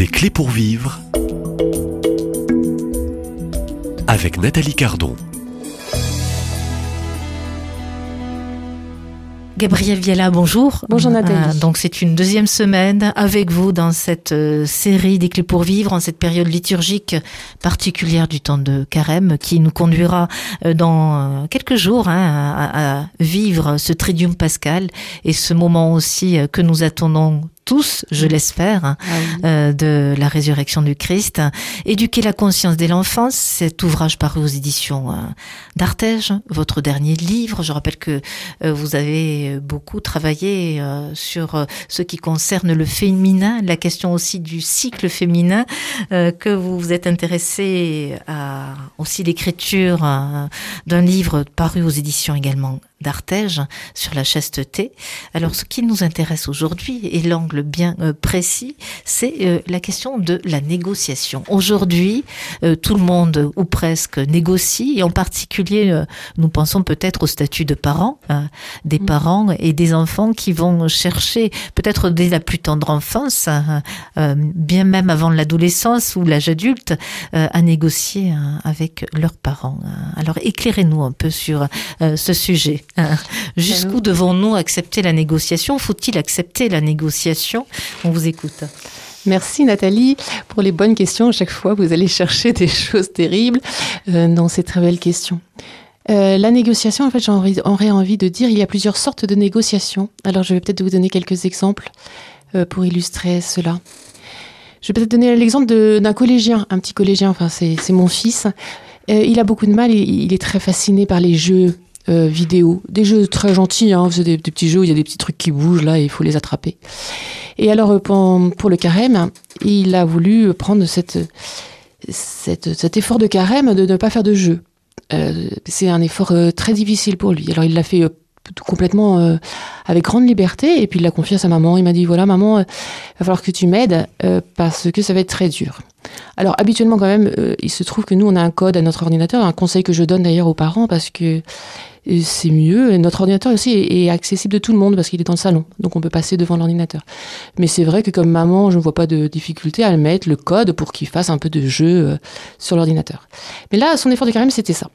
Des clés pour vivre avec Nathalie Cardon. Gabriel Viala, bonjour. Bonjour Nathalie. donc c'est une deuxième semaine avec vous dans cette euh, série des clés pour vivre, en cette période liturgique particulière du temps de carême qui nous conduira euh, dans euh, quelques jours hein, à, à, vivre ce tridium pascal et ce moment aussi que nous attendons tous, je l'espère, hein, ah oui. euh, de la résurrection du Christ. Éduquer la conscience dès l'enfance, cet ouvrage paru aux éditions euh, d'Artege, votre dernier livre. Je rappelle que euh, vous avez beaucoup travaillé euh, sur ce qui concerne le féminin, la question aussi du cycle féminin, que vous vous êtes intéressé à aussi l'écriture d'un livre paru aux éditions également d'Artege sur la chasteté. Alors ce qui nous intéresse aujourd'hui et l'angle bien euh, précis, c'est euh, la question de la négociation. Aujourd'hui, euh, tout le monde ou presque négocie et en particulier, nous pensons peut-être au statut de parents, hein, des mmh. parents et des enfants qui vont chercher peut-être dès la plus tendre enfance, hein, bien même avant l'adolescence ou l'âge adulte, à négocier hein, avec leurs parents. Alors éclairez-nous un peu sur ce sujet. Jusqu'où devons-nous accepter la négociation? Faut-il accepter la négociation? On vous écoute. Merci Nathalie pour les bonnes questions. À chaque fois, vous allez chercher des choses terribles euh, dans ces très belles questions. Euh, la négociation, en fait, j'aurais envie de dire, il y a plusieurs sortes de négociations. Alors, je vais peut-être vous donner quelques exemples euh, pour illustrer cela. Je vais peut-être donner l'exemple d'un collégien, un petit collégien, enfin, c'est mon fils. Euh, il a beaucoup de mal, il, il est très fasciné par les jeux euh, vidéo. Des jeux très gentils, hein, des, des, petits jeux où il y a des petits trucs qui bougent là et il faut les attraper. Et alors, euh, pour, pour le carême, il a voulu prendre cette, cette, cet effort de carême de ne pas faire de jeu. Euh, c'est un effort euh, très difficile pour lui. Alors, il l'a fait euh, complètement euh, avec grande liberté et puis il l'a confié à sa maman. Il m'a dit voilà maman, il va falloir que tu m'aides parce que ça va être très dur. Alors habituellement quand même, il se trouve que nous on a un code à notre ordinateur, un conseil que je donne d'ailleurs aux parents parce que c'est mieux. Notre ordinateur aussi est, accessible de tout le monde parce qu'il est dans le salon, donc on peut passer devant l'ordinateur. Mais c'est vrai que comme maman, je ne vois pas de difficulté à le mettre, le code, pour qu'il fasse un peu de jeu sur l'ordinateur. Mais là, son effort de carême, c'était ça.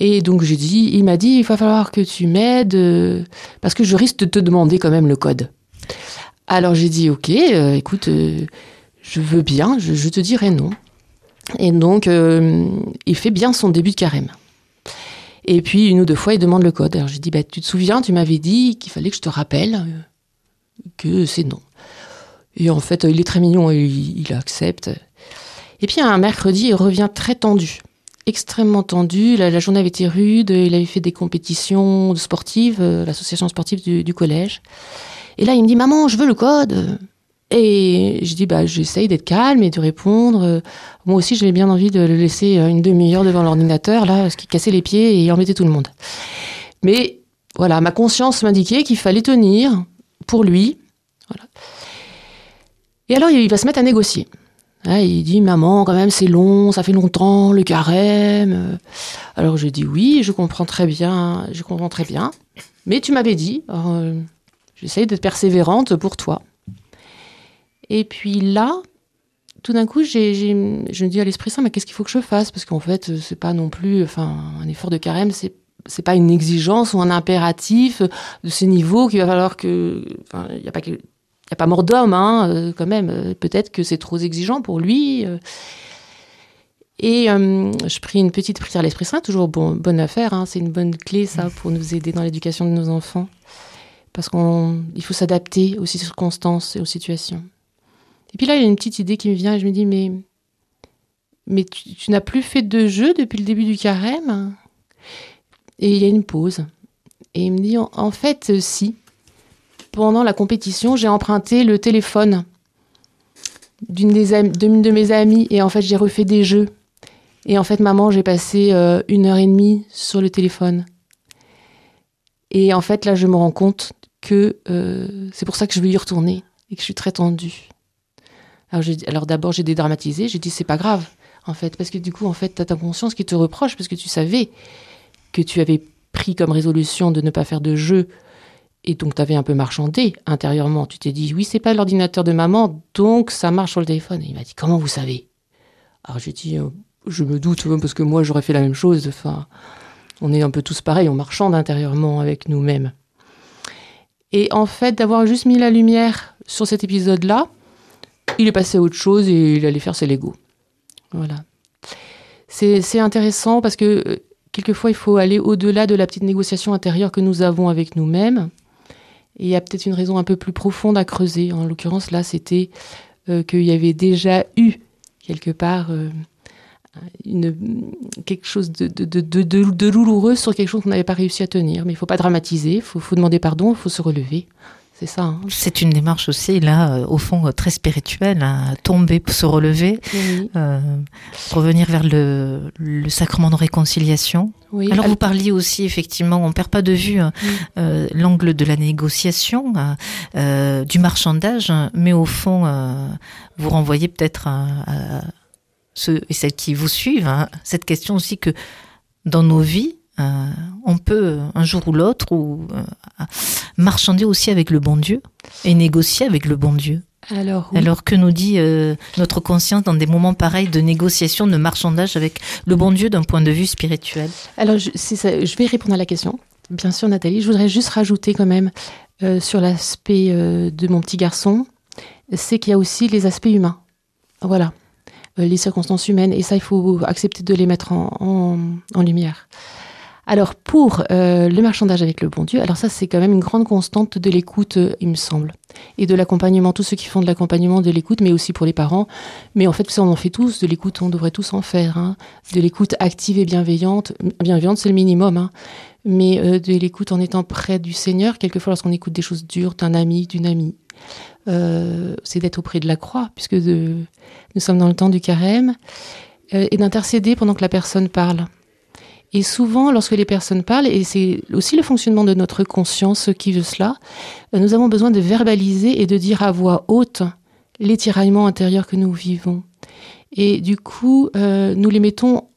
Et donc j'ai dit, il m'a dit, il va falloir que tu m'aides euh, parce que je risque de te demander quand même le code. Alors j'ai dit, ok, euh, écoute, euh, je veux bien, je, te dirai non. Et donc il fait bien son début de carême. Et puis une ou deux fois, il demande le code. Alors j'ai dit, bah, tu te souviens, tu m'avais dit qu'il fallait que je te rappelle que c'est non. Et en fait, il est très mignon, il, il accepte. Et puis un mercredi, il revient très tendu extrêmement tendu. La, journée avait été rude. Il avait fait des compétitions sportives, euh, l'association sportive du, collège. Et là, il me dit Maman, je veux le code. Et je dis bah, J'essaye d'être calme et de répondre. Moi aussi, j'avais bien envie de le laisser une demi-heure devant l'ordinateur, là, ce qui cassait les pieds et embêtait tout le monde. Mais voilà, ma conscience m'indiquait qu'il fallait tenir pour lui. Voilà. Et alors, il va se mettre à négocier. Ah, il dit maman quand même c'est long, ça fait longtemps le carême. Alors je dis oui, je comprends très bien, je comprends très bien. Mais tu m'avais dit, euh, j'essaye d'être persévérante pour toi. Et puis là, tout d'un coup, je me dis à l'Esprit Saint, mais qu'est-ce qu'il faut que je fasse? Parce qu'en fait, c'est pas non plus, enfin, un effort de carême, c'est c'est pas une exigence ou un impératif de ce niveau qu'il va falloir que, enfin, il y a pas que n'y a pas mort d'homme, hein, euh, quand même. Euh, peut-être que c'est trop exigeant pour lui. Euh. Et euh, je pris une petite prière à l'Esprit Saint, toujours bon, bonne affaire. Hein, c'est une bonne clé, ça, pour nous aider dans l'éducation de nos enfants. Parce qu'il faut s'adapter aux circonstances et aux situations. Et puis là, il y a une petite idée qui me vient et je me dis, mais, mais tu, tu n'as plus fait de jeu depuis le début du carême? Et il y a une pause. Et il me dit, en, en fait, si pendant la compétition, j'ai emprunté le téléphone d'une de mes amies et en fait j'ai refait des jeux. Et en fait, maman, j'ai passé euh, une heure et demie sur le téléphone. Et en fait, là, je me rends compte que euh, c'est pour ça que je veux y retourner et que je suis très tendue. Alors, d'abord, j'ai dédramatisé. J'ai dit, c'est pas grave, en fait, parce que du coup, en fait, tu as ta conscience qui te reproche parce que tu savais que tu avais pris comme résolution de ne pas faire de jeu Et donc, tu avais un peu marchandé intérieurement. Tu t'es dit, oui, c'est pas l'ordinateur de maman, donc ça marche sur le téléphone. Et il m'a dit, comment vous savez? Alors, j'ai dit, euh, je me doute, euh, parce que moi, j'aurais fait la même chose. Enfin, on est un peu tous pareils, on marchande intérieurement avec nous-mêmes. Et en fait, d'avoir juste mis la lumière sur cet épisode-là, il est passé à autre chose et il allait faire ses Lego. Voilà. C'est intéressant parce que euh, quelquefois, il faut aller au-delà de la petite négociation intérieure que nous avons avec nous-mêmes. Et il y a peut-être une raison un peu plus profonde à creuser. En l'occurrence, là, c'était euh, qu'il y avait déjà eu, quelque part, euh, une, quelque chose de, de, de, de, douloureux sur quelque chose qu'on n'avait pas réussi à tenir. Mais il ne faut pas dramatiser, il faut, faut, demander pardon, il faut se relever. C'est ça. Hein. C'est une démarche aussi, là, euh, au fond, très spirituelle, hein, tomber pour se relever, euh, revenir vers le, le, sacrement de réconciliation. Oui. Alors, vous parliez aussi, effectivement, on ne perd pas de vue hein, euh, l'angle de la négociation, euh, du marchandage, mais au fond, euh, vous renvoyez peut-être à, à, ceux et celles qui vous suivent hein, cette question aussi que dans nos vies, euh, on peut un jour ou l'autre ou euh, marchander aussi avec le bon Dieu et négocier avec le bon Dieu. Alors, oui. Alors que nous dit euh, notre conscience dans des moments pareils de négociation, de marchandage avec le bon Dieu d'un point de vue spirituel? Alors je, ça, je vais répondre à la question. Bien sûr, Nathalie. Je voudrais juste rajouter quand même euh, sur l'aspect euh, de mon petit garçon, c'est qu'il y a aussi les aspects humains. Voilà. Les circonstances humaines. Et ça, il faut accepter de les mettre en, en, en lumière. Alors pour euh, le marchandage avec le bon Dieu, alors ça c'est quand même une grande constante de l'écoute, euh, il me semble, et de l'accompagnement, tous ceux qui font de l'accompagnement de l'écoute, mais aussi pour les parents. Mais en fait, ça on en fait tous, de l'écoute, on devrait tous en faire. Hein. De l'écoute active et bienveillante, bienveillante c'est le minimum, hein. mais euh, de l'écoute en étant près du Seigneur, quelquefois lorsqu'on écoute des choses dures d'un ami, d'une amie. Euh, c'est d'être auprès de la croix, puisque de, nous sommes dans le temps du carême, euh, et d'intercéder pendant que la personne parle. Et souvent, lorsque les personnes parlent, et c'est aussi le fonctionnement de notre conscience qui veut cela, nous avons besoin de verbaliser et de dire à voix haute les tiraillements intérieurs que nous vivons. Et du coup, euh, nous les mettons,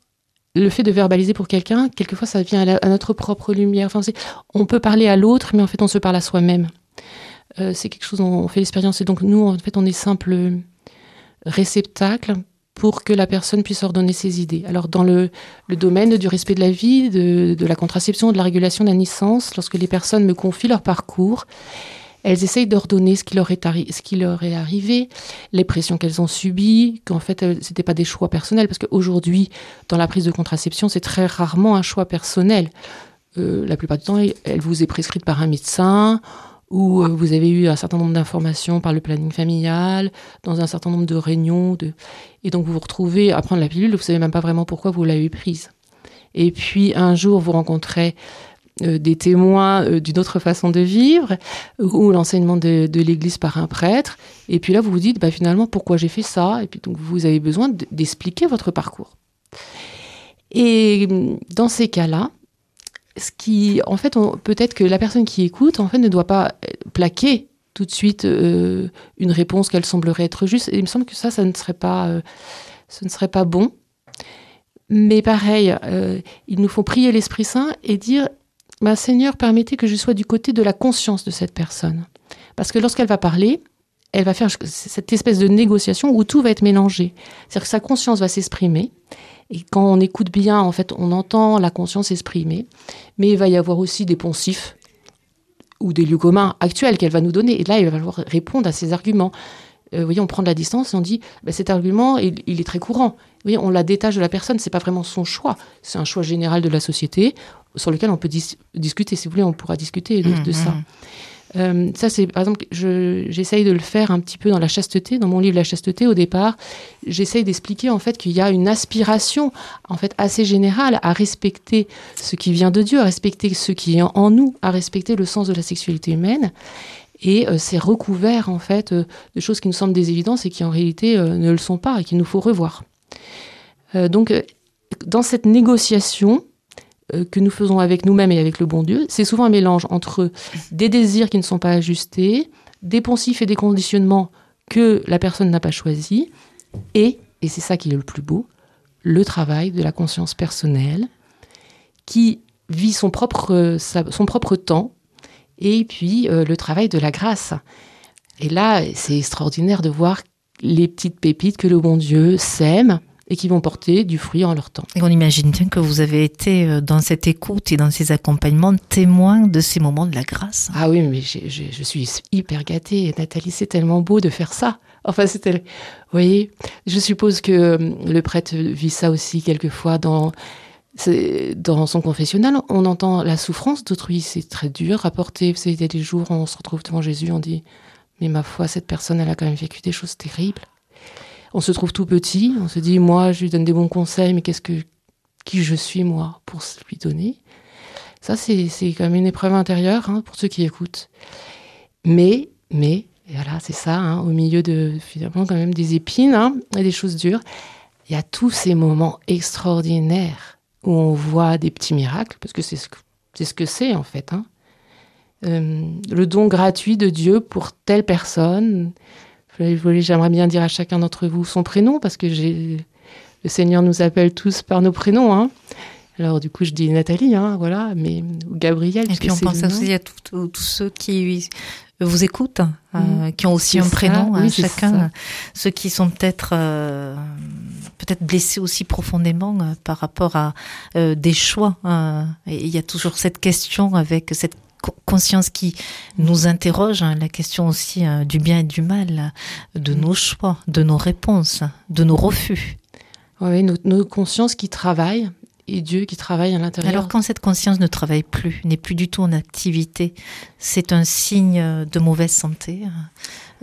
le fait de verbaliser pour quelqu'un, quelquefois ça vient à, notre propre lumière. On peut parler à l'autre, mais en fait on se parle à soi-même. Euh, c'est quelque chose dont on fait l'expérience. Et donc nous, en fait, on est simple réceptacle pour que la personne puisse ordonner ses idées. Alors dans le, domaine du respect de la vie, de, la contraception, de la régulation de la naissance, lorsque les personnes me confient leur parcours, elles essayent d'ordonner ce qui leur est, ce arrivé, les pressions qu'elles ont subies, qu'en fait c'était pas des choix personnels, parce qu'aujourd'hui dans la prise de contraception c'est très rarement un choix personnel. Euh, la plupart du temps elle vous est prescrite par un médecin où vous avez eu un certain nombre d'informations par le planning familial, dans un certain nombre de réunions, et donc vous vous retrouvez à prendre la pilule, vous savez même pas vraiment pourquoi vous l'avez prise. Et puis un jour, vous rencontrez euh, des témoins euh, d'une autre façon de vivre, ou l'enseignement de, de l'Église par un prêtre, et puis là vous vous dites, bah, finalement, pourquoi j'ai fait ça? Et puis donc vous avez besoin d'expliquer votre parcours. Et dans ces cas-là, ce qui, en fait, peut-être que la personne qui écoute, en fait, ne doit pas plaquer tout de suite euh, une réponse qu'elle semblerait être juste. Il me semble que ça, ça ne serait pas, euh, ce ne serait pas bon. Mais pareil, euh, il nous faut prier l'Esprit Saint et dire, Seigneur, permettez que je sois du côté de la conscience de cette personne. Parce que lorsqu'elle va parler, elle va faire cette espèce de négociation où tout va être mélangé. C'est-à-dire que sa conscience va s'exprimer. Et quand on écoute bien, en fait, on entend la conscience s'exprimer. Mais il va y avoir aussi des poncifs ou des lieux communs actuels qu'elle va nous donner. Et là, il va falloir répondre à ces arguments. Euh, vous voyez, on prend de la distance et on dit, bah, cet argument, il, il, est très courant. Vous voyez, on la détache de la personne, c'est pas vraiment son choix. C'est un choix général de la société sur lequel on peut dis discuter. Si vous voulez, on pourra discuter de, mmh, de ça. Euh, ça, c'est par exemple, j'essaye je, de le faire un petit peu dans la chasteté, dans mon livre La chasteté. Au départ, j'essaye d'expliquer en fait qu'il y a une aspiration en fait assez générale à respecter ce qui vient de Dieu, à respecter ce qui est en nous, à respecter le sens de la sexualité humaine. Et euh, c'est recouvert en fait euh, de choses qui nous semblent des évidences et qui en réalité ne le sont pas et qu'il nous faut revoir. Donc, dans cette négociation, que nous faisons avec nous-mêmes et avec le bon Dieu, c'est souvent un mélange entre des désirs qui ne sont pas ajustés, des poncifs et des conditionnements que la personne n'a pas choisi, et, et c'est ça qui est le plus beau, le travail de la conscience personnelle qui vit son propre, son propre temps et puis euh, le travail de la grâce. Et là, c'est extraordinaire de voir les petites pépites que le bon Dieu sème et qui vont porter du fruit en leur temps. Et on imagine bien que vous avez été euh, dans cette écoute et dans ces accompagnements témoin de ces moments de la grâce. Ah oui, mais je suis hyper gâtée. Nathalie, c'est tellement beau de faire ça. Enfin, c'était... Vous voyez, je suppose que euh, le prêtre vit ça aussi quelquefois dans, dans son confessionnal. On entend la souffrance d'autrui, c'est très dur à porter. Vous savez, il y a des jours où on se retrouve devant Jésus, on dit, mais ma foi, cette personne, elle a quand même vécu des choses terribles. On se trouve tout petit, on se dit, moi, je lui donne des bons conseils, mais qu'est-ce que, qui je suis, moi, pour lui donner? Ça, c'est c'est quand même une épreuve intérieure hein, pour ceux qui écoutent. Mais, mais, et voilà, c'est ça, hein, au milieu de, finalement, quand même des épines hein, et des choses dures, il y a tous ces moments extraordinaires où on voit des petits miracles, parce que c'est ce que c'est ce en fait. hein. Euh, le don gratuit de Dieu pour telle personne. J'aimerais bien dire à chacun d'entre vous son prénom, parce que le Seigneur nous appelle tous par nos prénoms. hein. Alors, du coup, je dis Nathalie, hein, voilà, mais ou Gabriel. Et puis on pense aussi à tous- ceux qui vous écoutent, euh, Mhm. qui ont aussi un ça, prénom, oui, hein, chacun. ça. Ceux qui sont peut-être euh, peut-être blessés aussi profondément euh, par rapport à euh, des choix. euh, et il y a toujours cette question avec cette conscience qui nous interroge, hein, la question aussi euh, du bien et du mal, de Mhm. nos choix, de nos réponses, de nos refus. Oui, nos, nos consciences qui travaillent et Dieu qui travaille à l'intérieur. Alors quand cette conscience ne travaille plus, n'est plus du tout en activité, c'est un signe euh, de mauvaise santé.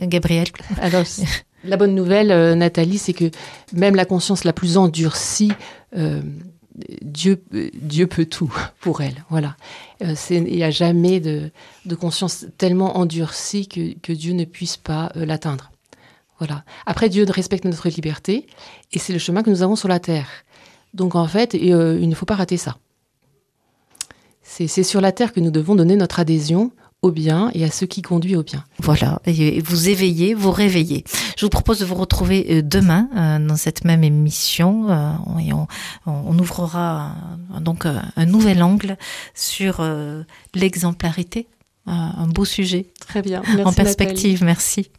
euh, Gabriel, Alors, la bonne nouvelle, euh, Nathalie, c'est que même la conscience la plus endurcie, euh, Dieu, Dieu peut tout pour elle. Voilà. Euh, Il n'y a jamais de, conscience tellement endurcie que, Dieu ne puisse pas euh, l'atteindre. Voilà. Après, Dieu respecte notre liberté et c'est le chemin que nous avons sur la terre. Donc, en fait, euh, il ne faut pas rater ça. C'est sur la terre que nous devons donner notre adhésion au bien et à ce qui conduit au bien. voilà, et vous éveillez, vous réveillez. Je vous propose de vous retrouver euh, demain euh, dans cette même émission euh, et on, on ouvrira euh, donc un nouvel angle sur l'exemplarité, un beau sujet Très bien. en perspective. Merci.